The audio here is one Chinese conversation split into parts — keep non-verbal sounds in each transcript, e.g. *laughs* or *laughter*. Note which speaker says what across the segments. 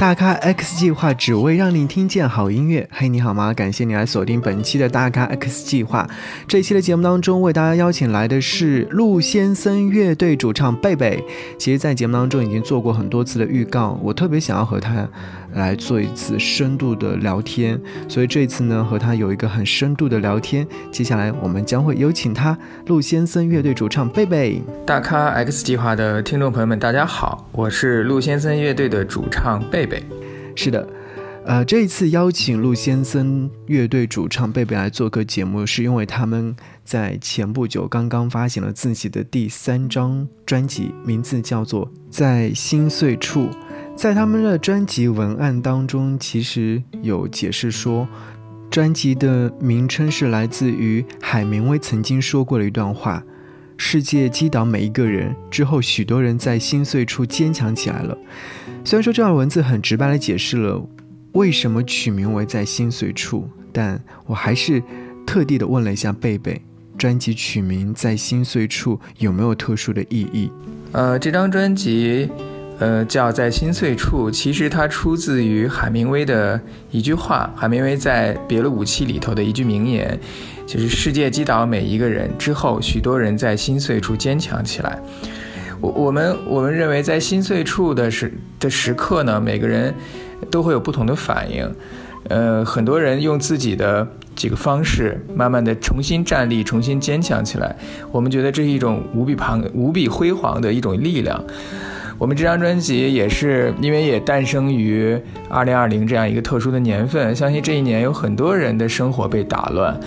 Speaker 1: 大咖 X 计划只为让你听见好音乐。嘿，你好吗？感谢你来锁定本期的大咖 X 计划。这一期的节目当中，为大家邀请来的是陆先森乐队主唱贝贝。其实，在节目当中已经做过很多次的预告，我特别想要和他来做一次深度的聊天，所以这次呢，和他有一个很深度的聊天。接下来，我们将会有请他陆先森乐队主唱贝贝。
Speaker 2: 大咖 X 计划的听众朋友们，大家好，我是陆先森乐队的主唱贝贝。
Speaker 1: 贝是的，呃，这一次邀请陆先生乐队主唱贝贝来做客节目，是因为他们在前不久刚刚发行了自己的第三张专辑，名字叫做《在心碎处》。在他们的专辑文案当中，其实有解释说，专辑的名称是来自于海明威曾经说过的一段话：“世界击倒每一个人之后，许多人在心碎处坚强起来了。”虽然说这段文字很直白的解释了为什么取名为在心碎处，但我还是特地的问了一下贝贝，专辑取名在心碎处有没有特殊的意义？
Speaker 2: 呃，这张专辑，呃，叫在心碎处，其实它出自于海明威的一句话，海明威在《别了武器》里头的一句名言，就是世界击倒每一个人之后，许多人在心碎处坚强起来。我我们我们认为，在心碎处的时的时刻呢，每个人都会有不同的反应。呃，很多人用自己的几个方式，慢慢的重新站立，重新坚强起来。我们觉得这是一种无比庞无比辉煌的一种力量。我们这张专辑也是因为也诞生于二零二零这样一个特殊的年份，相信这一年有很多人的生活被打乱，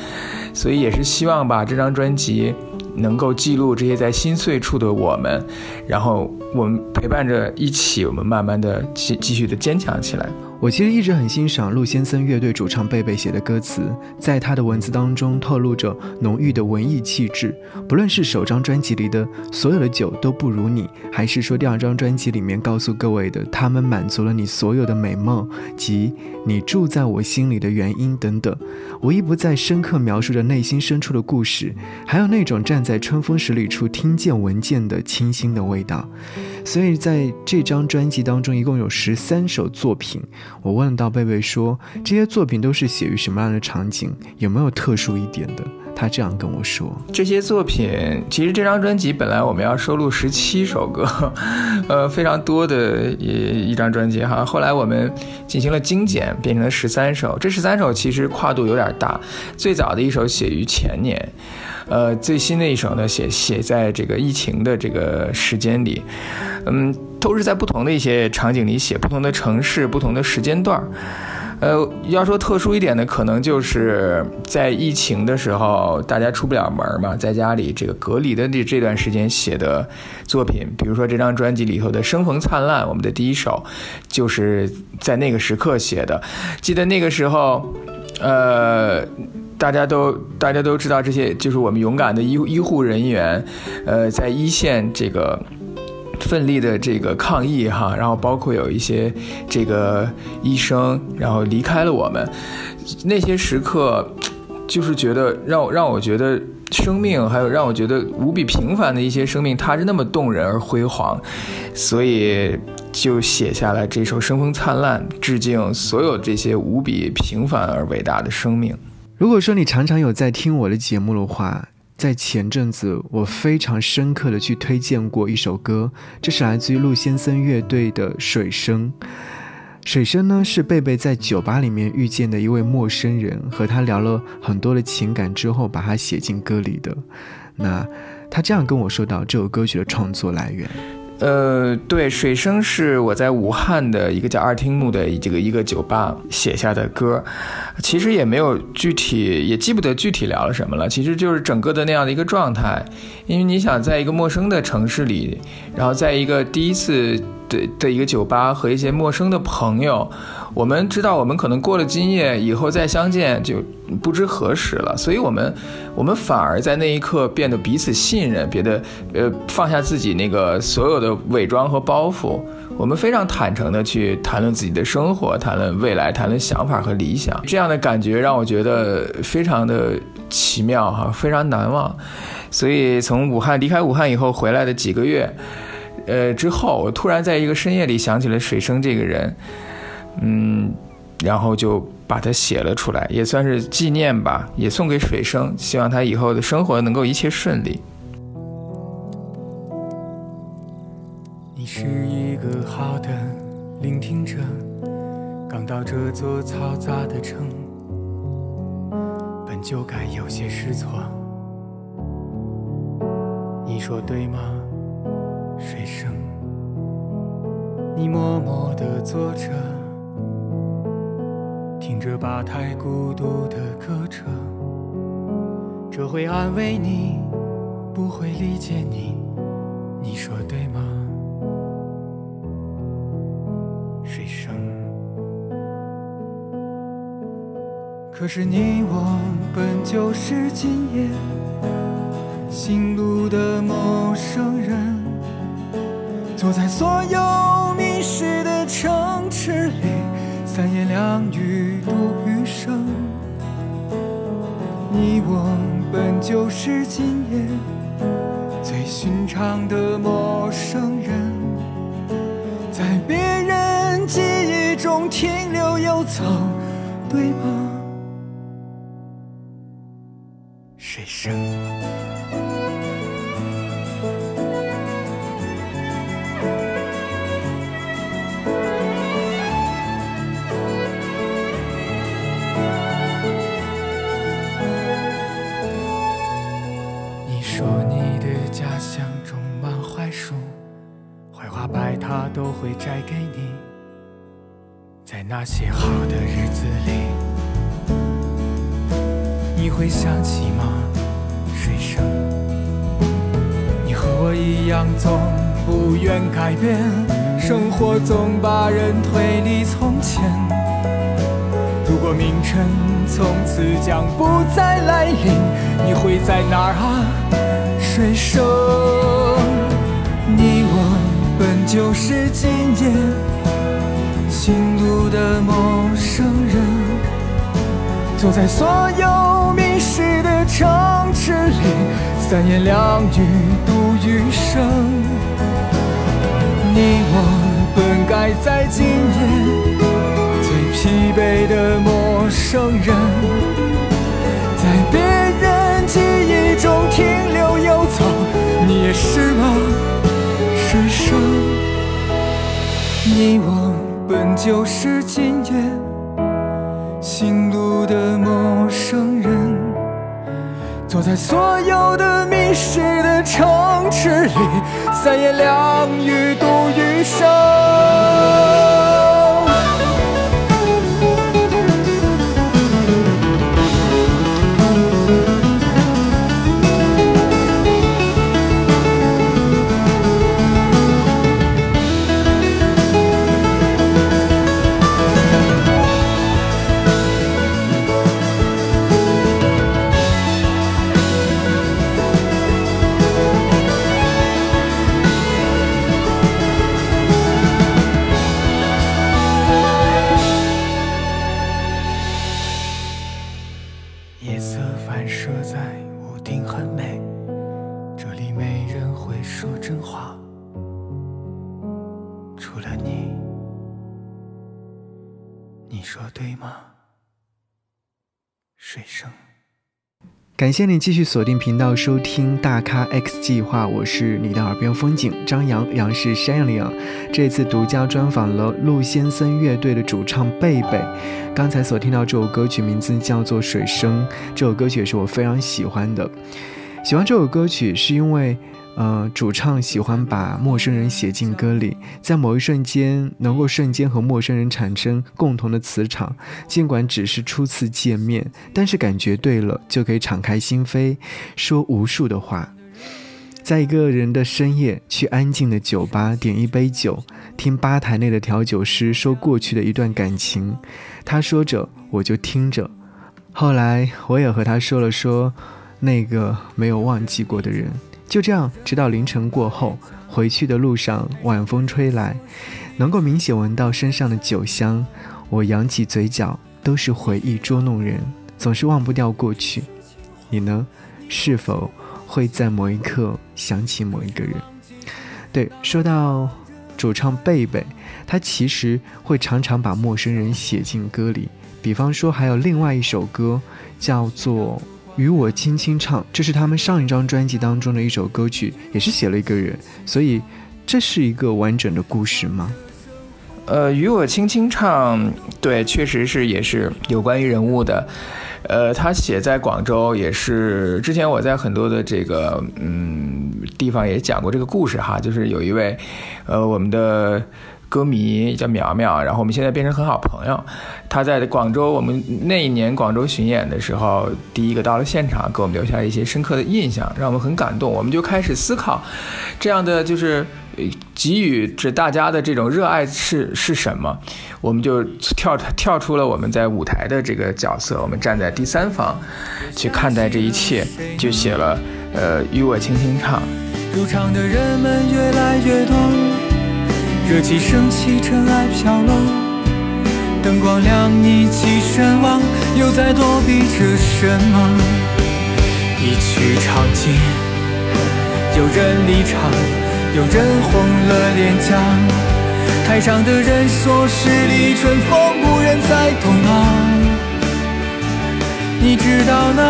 Speaker 2: 所以也是希望把这张专辑。能够记录这些在心碎处的我们，然后我们陪伴着一起，我们慢慢的继继续的坚强起来。
Speaker 1: 我其实一直很欣赏陆先生乐队主唱贝贝写的歌词，在他的文字当中透露着浓郁的文艺气质。不论是首张专辑里的所有的酒都不如你，还是说第二张专辑里面告诉各位的他们满足了你所有的美梦及你住在我心里的原因等等，无一不在深刻描述着内心深处的故事，还有那种站在春风十里处听见闻见的清新的味道。所以在这张专辑当中，一共有十三首作品。我问到贝贝说：“这些作品都是写于什么样的场景？有没有特殊一点的？”他这样跟我说：“
Speaker 2: 这些作品，其实这张专辑本来我们要收录十七首歌，*laughs* 呃，非常多的一一张专辑哈。后来我们进行了精简，变成了十三首。这十三首其实跨度有点大。最早的一首写于前年，呃，最新的一首呢写写在这个疫情的这个时间里，嗯，都是在不同的一些场景里写，不同的城市，不同的时间段儿。”呃，要说特殊一点的，可能就是在疫情的时候，大家出不了门嘛，在家里这个隔离的这这段时间写的作品，比如说这张专辑里头的《生逢灿烂》，我们的第一首，就是在那个时刻写的。记得那个时候，呃，大家都大家都知道这些，就是我们勇敢的医医护人员，呃，在一线这个。奋力的这个抗疫哈，然后包括有一些这个医生，然后离开了我们，那些时刻，就是觉得让让我觉得生命，还有让我觉得无比平凡的一些生命，它是那么动人而辉煌，所以就写下了这首《生风灿烂》，致敬所有这些无比平凡而伟大的生命。
Speaker 1: 如果说你常常有在听我的节目的话。在前阵子，我非常深刻的去推荐过一首歌，这是来自于陆先生乐队的《水声》。水声呢，是贝贝在酒吧里面遇见的一位陌生人，和他聊了很多的情感之后，把它写进歌里的。那他这样跟我说到这首歌曲的创作来源。
Speaker 2: 呃，对，水声是我在武汉的一个叫二听木的这个一个酒吧写下的歌，其实也没有具体，也记不得具体聊了什么了。其实就是整个的那样的一个状态，因为你想在一个陌生的城市里，然后在一个第一次的的一个酒吧和一些陌生的朋友，我们知道我们可能过了今夜以后再相见就不知何时了，所以我们我们反而在那一刻变得彼此信任，别的呃放下自己那个所有的伪装和包袱，我们非常坦诚的去谈论自己的生活，谈论未来，谈论想法和理想，这样的感觉让我觉得非常的奇妙哈，非常难忘。所以从武汉离开武汉以后回来的几个月，呃之后，我突然在一个深夜里想起了水生这个人，嗯，然后就把它写了出来，也算是纪念吧，也送给水生，希望他以后的生活能够一切顺利。
Speaker 3: 你是一个好的聆听者，刚到这座嘈杂的城，本就该有些失措。你说对吗，水声？你默默地坐着，听着吧台孤独的歌者，这会安慰你，不会理解你。你说对吗，水声？可是你我本就是今夜。行路的陌生人，坐在所有迷失的城池里，三言两语度余生。你我本就是今夜最寻常的陌生人，在别人记忆中停留又走，对吗？水生。那些好的日子里，你会想起吗，水生？你和我一样，总不愿改变，生活总把人推离从前。如果明晨从此将不再来临，你会在哪儿啊，水生？你我。本就是今夜行路的陌生人，坐在所有迷失的城池里，三言两语度余生。你我本该在今夜最疲惫的陌生人，在别人记忆中停留游走，你也是吗？水生，你我就是今夜行路的陌生人，坐在所有的迷失的城池里，三言两语度余生。
Speaker 1: 感谢你继续锁定频道收听大咖 X 计划，我是你的耳边风景张扬，杨是山羊的羊。这次独家专访了陆先森乐队的主唱贝贝。刚才所听到这首歌曲名字叫做《水声》，这首歌曲也是我非常喜欢的。喜欢这首歌曲是因为。呃，主唱喜欢把陌生人写进歌里，在某一瞬间能够瞬间和陌生人产生共同的磁场，尽管只是初次见面，但是感觉对了就可以敞开心扉，说无数的话。在一个人的深夜，去安静的酒吧点一杯酒，听吧台内的调酒师说过去的一段感情，他说着我就听着。后来我也和他说了说那个没有忘记过的人。就这样，直到凌晨过后，回去的路上晚风吹来，能够明显闻到身上的酒香。我扬起嘴角，都是回忆捉弄人，总是忘不掉过去。你呢？是否会在某一刻想起某一个人？对，说到主唱贝贝，他其实会常常把陌生人写进歌里。比方说，还有另外一首歌叫做《与我轻轻唱》，这是他们上一张专辑当中的一首歌曲，也是写了一个人。所以，这是一个完整的故事吗？
Speaker 2: 呃，与我轻轻唱，对，确实是也是有关于人物的。呃，他写在广州，也是之前我在很多的这个嗯地方也讲过这个故事哈，就是有一位，呃，我们的歌迷叫苗苗，然后我们现在变成很好朋友。他在广州，我们那一年广州巡演的时候，第一个到了现场，给我们留下一些深刻的印象，让我们很感动。我们就开始思考，这样的就是给予着大家的这种热爱是是什么。我们就跳跳出了我们在舞台的这个角色，我们站在第三方去看待这一切，就写了呃与我轻轻唱。
Speaker 3: 入场的人们越来越多，热气升起，尘埃飘落，灯光亮，你起身望，又在躲避着什么？一曲唱尽，有人离场，有人红了脸颊。台上的人说十里春风无人再懂啊，你知道那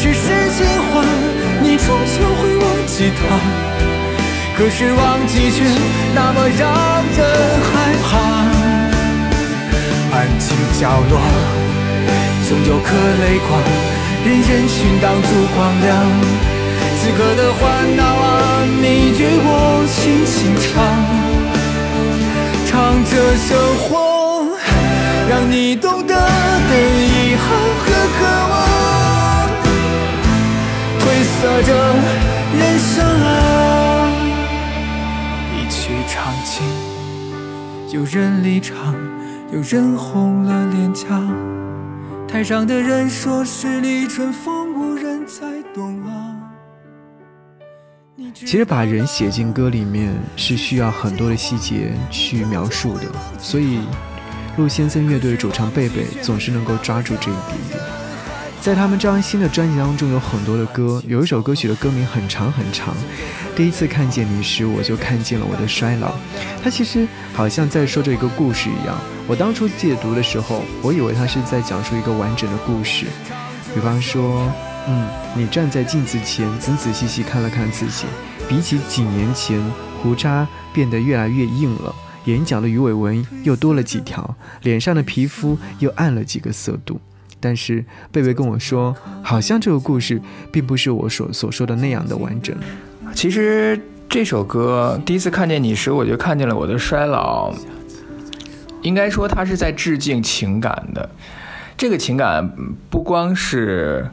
Speaker 3: 只是情话，你终究会忘记他。可是忘记却那么让人害怕。安静角落，总有颗泪光，任人群挡住光亮。此刻的烦恼啊，你与我轻轻唱。唱着生活，让你懂得的遗憾和渴望，褪色着人生啊。有人离场，有人红了脸颊。台上的人说十里春风无人再懂啊。
Speaker 1: 其实把人写进歌里面是需要很多的细节去描述的，所以陆先生乐队主唱贝贝总是能够抓住这一点。在他们这张新的专辑当中，有很多的歌，有一首歌曲的歌名很长很长。第一次看见你时，我就看见了我的衰老。它其实好像在说着一个故事一样。我当初解读的时候，我以为他是在讲述一个完整的故事，比方说。嗯，你站在镜子前，仔仔细细看了看自己，比起几年前，胡渣变得越来越硬了，眼角的鱼尾纹又多了几条，脸上的皮肤又暗了几个色度。但是贝贝跟我说，好像这个故事并不是我所所说的那样的完整。
Speaker 2: 其实这首歌第一次看见你时，我就看见了我的衰老。应该说，它是在致敬情感的。这个情感不光是。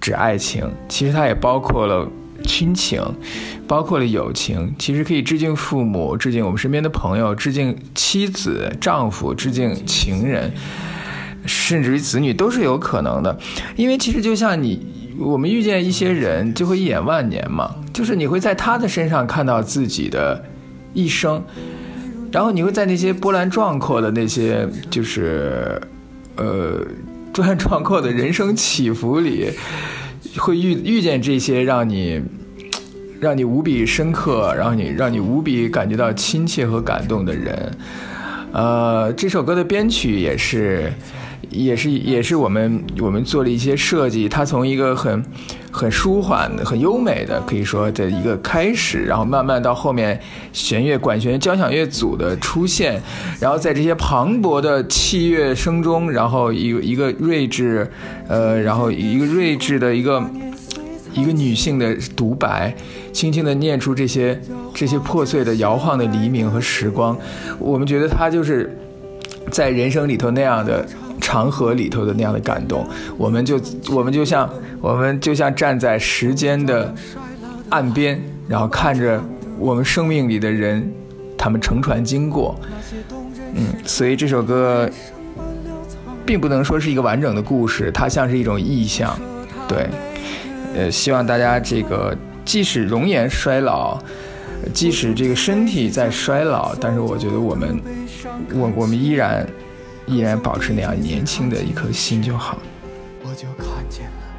Speaker 2: 指爱情，其实它也包括了亲情，包括了友情。其实可以致敬父母，致敬我们身边的朋友，致敬妻子、丈夫，致敬情人，甚至于子女都是有可能的。因为其实就像你，我们遇见一些人，就会一眼万年嘛。就是你会在他的身上看到自己的一生，然后你会在那些波澜壮阔的那些，就是，呃。波澜壮阔的人生起伏里，会遇遇见这些让你让你无比深刻，然后你让你无比感觉到亲切和感动的人。呃，这首歌的编曲也是。也是也是我们我们做了一些设计，它从一个很很舒缓、很优美的，可以说的一个开始，然后慢慢到后面弦乐、管弦、交响乐组的出现，然后在这些磅礴的器乐声中，然后一个一个睿智，呃，然后一个睿智的一个一个女性的独白，轻轻的念出这些这些破碎的、摇晃的黎明和时光，我们觉得它就是在人生里头那样的。长河里头的那样的感动，我们就我们就像我们就像站在时间的岸边，然后看着我们生命里的人他们乘船经过。嗯，所以这首歌并不能说是一个完整的故事，它像是一种意象。对，呃，希望大家这个即使容颜衰老，即使这个身体在衰老，但是我觉得我们，我我们依然依然保持那样年轻的一颗心就好。
Speaker 3: 我就看见了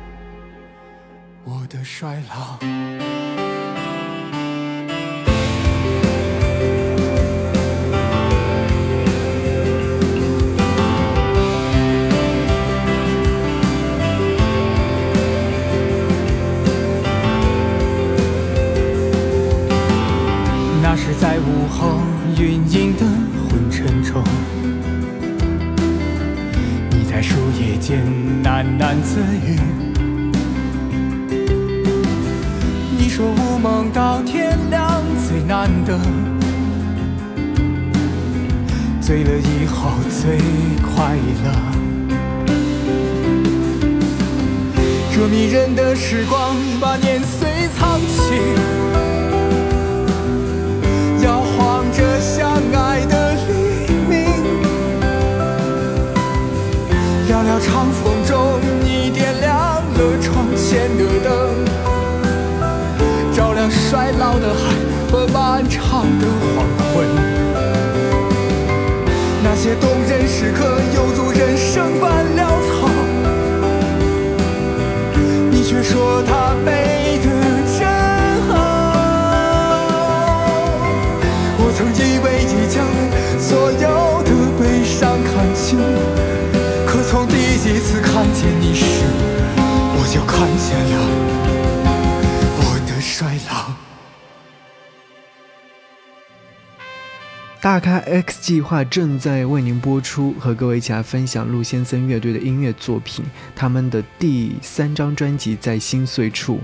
Speaker 3: 我的衰老。时光把年岁藏起。摇晃着相爱的黎明，寥寥长风中，你点亮了窗前的灯，照亮衰老的海和漫长的黄昏。那些动人时刻，犹如却说它美得真好。我曾以为已将所有的悲伤看清，可从第一次看见你时，我就看见了
Speaker 1: 大咖 X 计划正在为您播出，和各位一起来分享陆先生乐队的音乐作品，他们的第三张专辑《在心碎处》。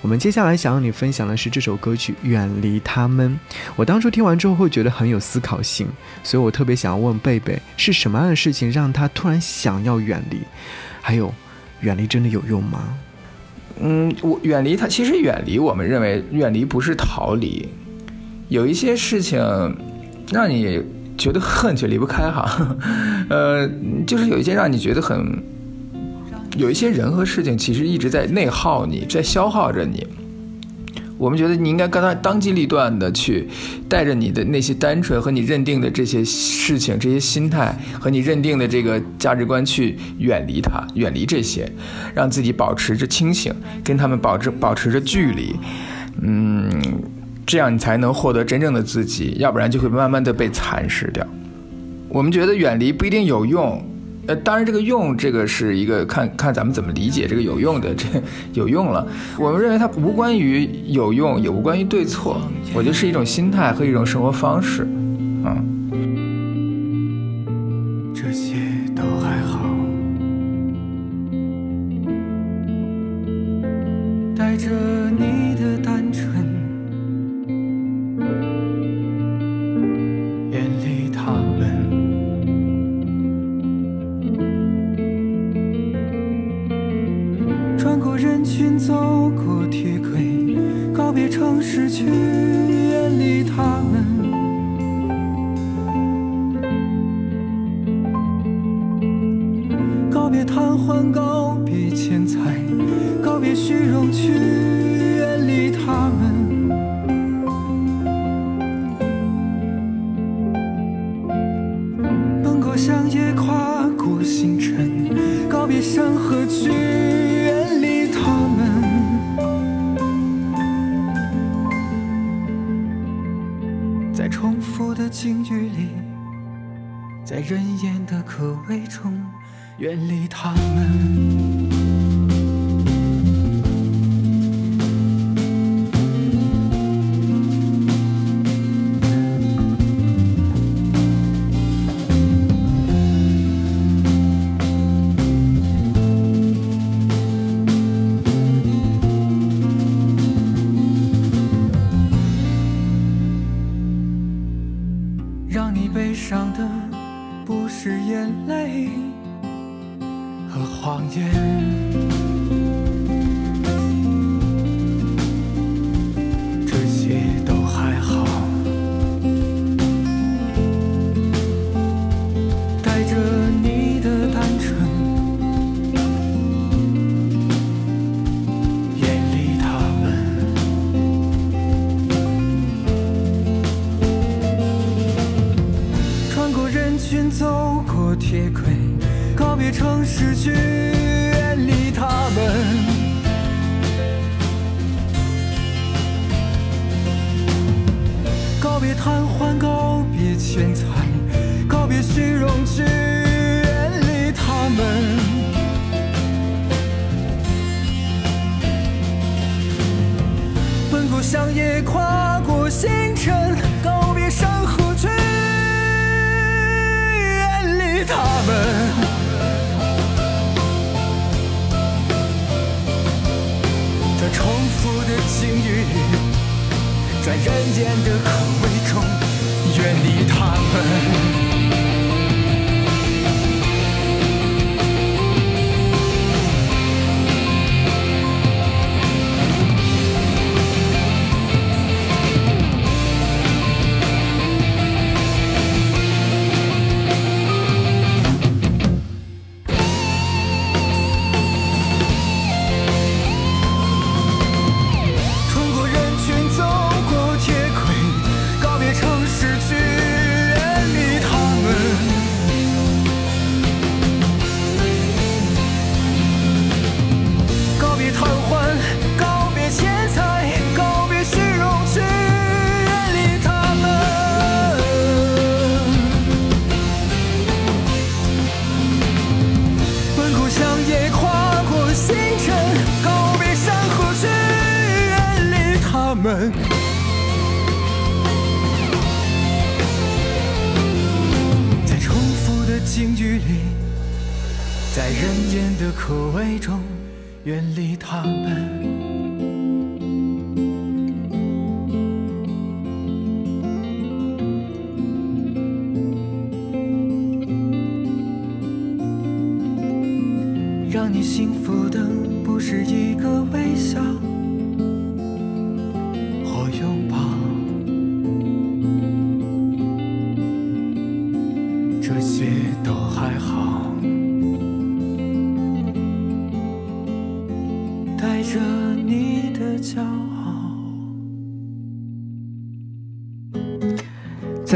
Speaker 1: 我们接下来想要你分享的是这首歌曲《远离他们》。我当初听完之后会觉得很有思考性，所以我特别想要问贝贝，是什么样的事情让他突然想要远离？还有，远离真的有用吗？
Speaker 2: 嗯，我远离他，其实远离，我们认为远离不是逃离，有一些事情让你觉得恨却离不开哈，*laughs* 呃，就是有一些让你觉得很，有一些人和事情其实一直在内耗你，在消耗着你。我们觉得你应该跟他当机立断的去带着你的那些单纯和你认定的这些事情、这些心态和你认定的这个价值观去远离它，远离这些，让自己保持着清醒，跟他们保持保持着距离，嗯，这样你才能获得真正的自己，要不然就会慢慢的被蚕食掉。我们觉得远离不一定有用。呃，当然，这个用这个是一个看看咱们怎么理解这个有用的，这有用了。我们认为它无关于有用，也无关于对错，我觉得是一种心态和一种生活方式，嗯。
Speaker 3: 这些都还好，带着距离。在人烟的可畏中远离他们。走过铁轨，告别城市去远离他们。告别贪欢，告别钱财，告别虚荣，去远离他们。奔过乡野，跨过星辰，他们。在重复的境遇，在人间的口味中，远离他们。远离他们。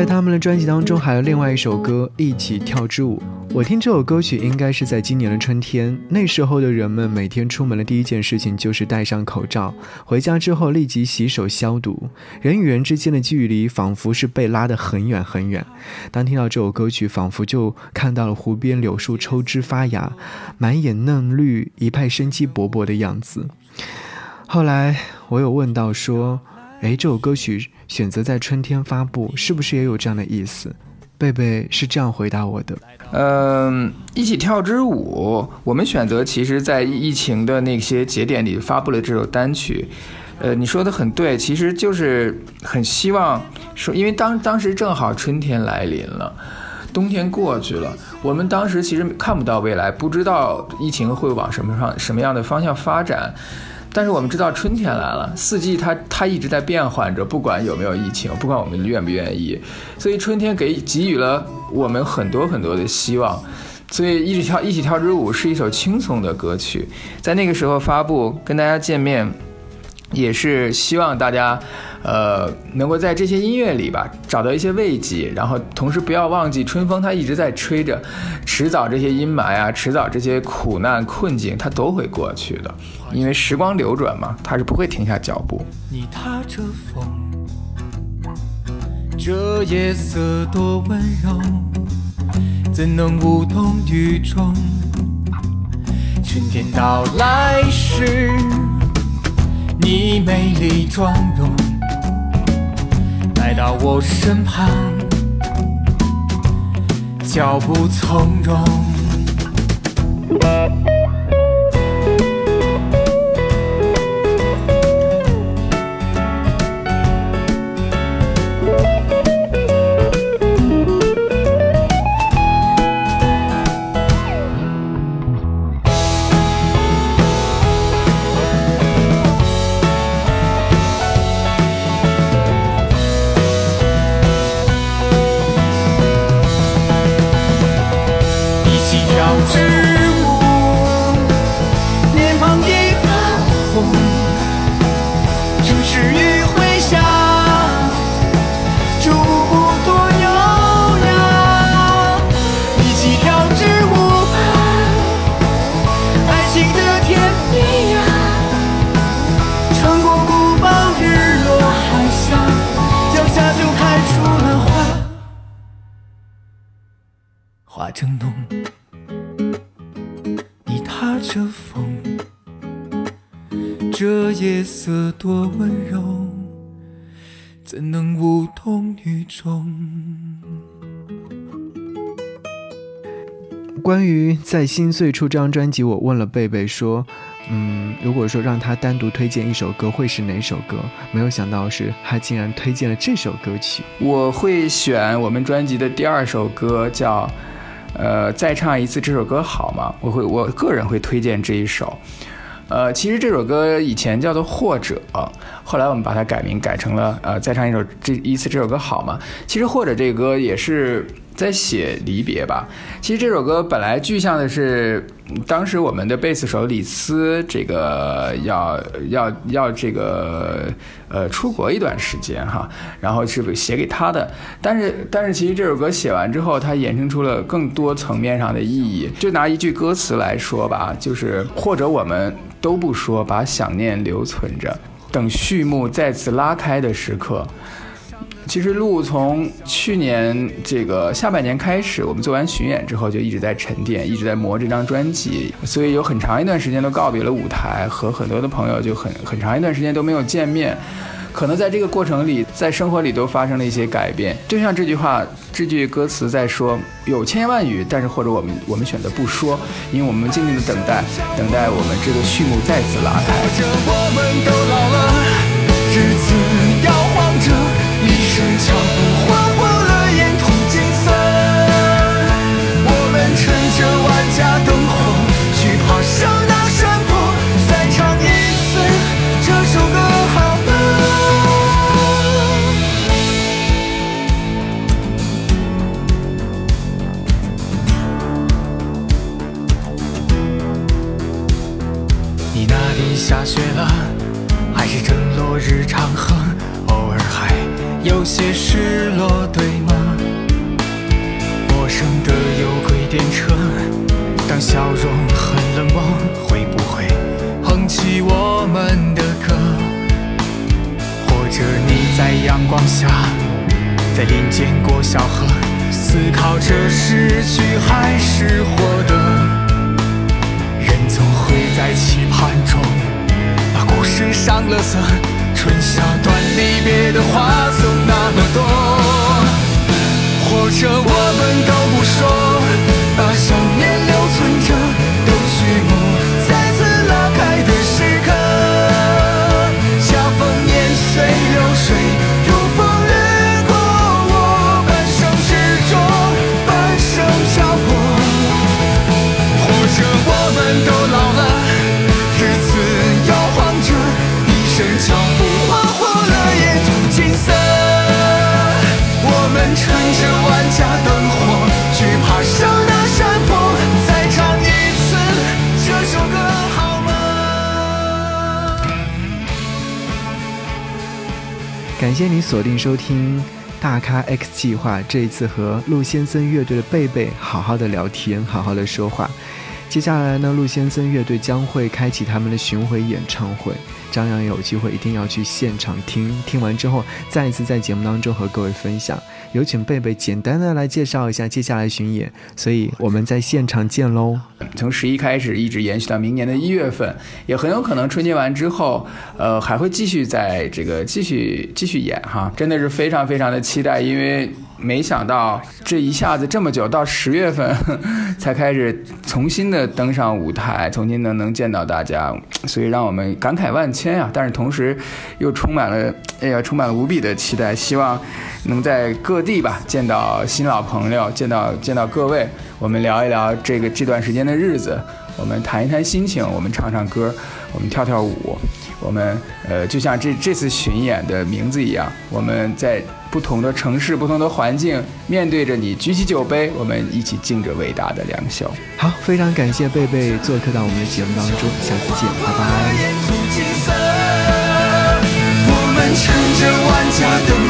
Speaker 3: 他们的
Speaker 1: 专辑当中，还有另外一首歌《一起跳支舞》。我听这首歌曲应该是在今年的春天，那时候的人们每天出门的第一件事情就是戴上口罩，回家之后立即洗手消毒，人与人之间的距离仿佛是被拉得很远很远。当听到这首歌曲，仿佛就看到了湖边柳树抽枝发芽，满眼嫩绿，一派生机勃勃的样子。后来我有问到说，诶，这首歌曲选择在春天发布，是不是也有这样的意思？贝贝是这样回答我的。
Speaker 2: 嗯，一起跳支舞，我们选择其实在疫情的那些节点里发布了这首单曲。呃，你说的很对，其实就是很希望说，因为当当时正好春天来临了，冬天过去了，我们当时其实看不到未来，不知道疫情会往什么上什么样的方向发展。但是我们知道春天来了，四季它它一直在变换着，不管有没有疫情，不管我们愿不愿意，所以春天给给予了我们很多很多的希望。所以一起跳一起跳支舞是一首轻松的歌曲，在那个时候发布，跟大家见面，也是希望大家，呃，能够在这些音乐里吧找到一些慰藉，然后同时不要忘记春风它一直在吹着，迟早这些阴霾啊，迟早这些苦难困境它都会过去的，因为时光流转嘛，它是不会停下脚步。
Speaker 3: 你踏着风，这夜色多温柔，怎能无动于衷？春天到来时，你美丽妆容来到我身旁，脚步从容。色多温柔，怎能无动于衷？
Speaker 1: 关于在心碎出这张专辑，我问了贝贝说，嗯，如果说让他单独推荐一首歌，会是哪首歌？没有想到是他竟然推荐了这首歌曲。
Speaker 2: 我会选我们专辑的第二首歌，叫呃再唱一次这首歌好吗？我会我个人会推荐这一首。呃，其实这首歌以前叫做或者，后来我们把它改名改成了呃再唱一首这一次这首歌好吗？其实或者这个歌也是。在写离别吧。其实这首歌本来具象的是，当时我们的贝斯手李斯这个要要要这个呃出国一段时间哈，然后是写给他的。但是但是其实这首歌写完之后，它衍生出了更多层面上的意义。就拿一句歌词来说吧，就是或者我们都不说，把想念留存着，等序幕再次拉开的时刻。其实路从去年这个下半年开始，我们做完巡演之后就一直在沉淀，一直在磨这张专辑，所以有很长一段时间都告别了舞台，和很多的朋友就很很长一段时间都没有见面。可能在这个过程里，在生活里都发生了一些改变。就像这句话，这句歌词在说：有千言万语，但是或者我们我们选择不说，因为我们静静的等待，等待我们这个序幕再次拉开。
Speaker 3: 我们都老了，日子摇晃着。脚步划过雪了，还是正落日长河？偶尔还有些失落，对吗？陌生的有轨电车，当笑容很冷漠，会不会哼起我们的歌？或者你在阳光下，在林间过小河，思考着失去还是获得？人总会在期盼中，把故事上了色。春夏短离别的话总那么多，或者我们都不说，把想念留趁着万家灯火，去爬上那山坡，再唱一次这首歌，好吗
Speaker 1: 感谢你锁定收听《大咖 X 计划》，这一次和陆先生乐队的贝贝好好的聊天，好好的说话。接下来呢，陆先生乐队将会开启他们的巡回演唱会，张扬有机会一定要去现场听，听完之后再一次在节目当中和各位分享。有请贝贝简单的来介绍一下接下来巡演，所以我们在现场见喽。
Speaker 2: 从十一开始一直延续到明年的一月份，也很有可能春节完之后，呃，还会继续在这个继续继续演哈，真的是非常非常的期待，因为。没想到这一下子这么久，到十月份 *laughs* 才开始重新的登上舞台，重新的能见到大家，所以让我们感慨万千啊！但是同时又充满了，哎呀，充满了无比的期待，希望能在各地吧见到新老朋友，见到见到各位，我们聊一聊这个这段时间的日子，我们谈一谈心情，我们唱唱歌，我们跳跳舞，我们呃，就像这这次巡演的名字一样，我们在。不同的城市不同的环境面对着你举起酒杯我们一起敬着伟大的梁晓
Speaker 1: 好非常感谢贝贝做客到我们的节目当中下次见拜拜。我们撑着万家灯